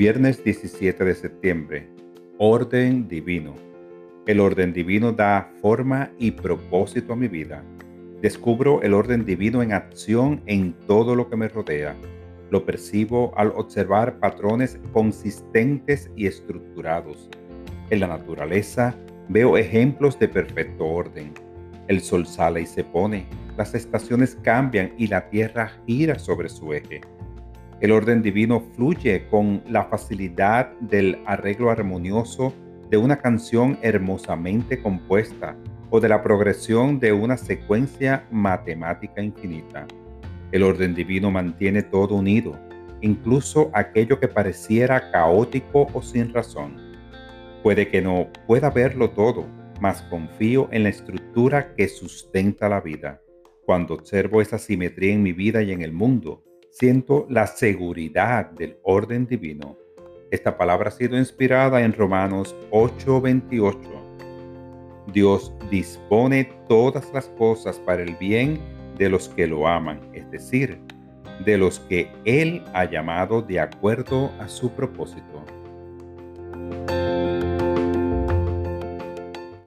Viernes 17 de septiembre. Orden divino. El orden divino da forma y propósito a mi vida. Descubro el orden divino en acción en todo lo que me rodea. Lo percibo al observar patrones consistentes y estructurados. En la naturaleza veo ejemplos de perfecto orden. El sol sale y se pone, las estaciones cambian y la tierra gira sobre su eje. El orden divino fluye con la facilidad del arreglo armonioso de una canción hermosamente compuesta o de la progresión de una secuencia matemática infinita. El orden divino mantiene todo unido, incluso aquello que pareciera caótico o sin razón. Puede que no pueda verlo todo, mas confío en la estructura que sustenta la vida. Cuando observo esa simetría en mi vida y en el mundo, siento la seguridad del orden divino. Esta palabra ha sido inspirada en Romanos 8:28. Dios dispone todas las cosas para el bien de los que lo aman, es decir, de los que Él ha llamado de acuerdo a su propósito.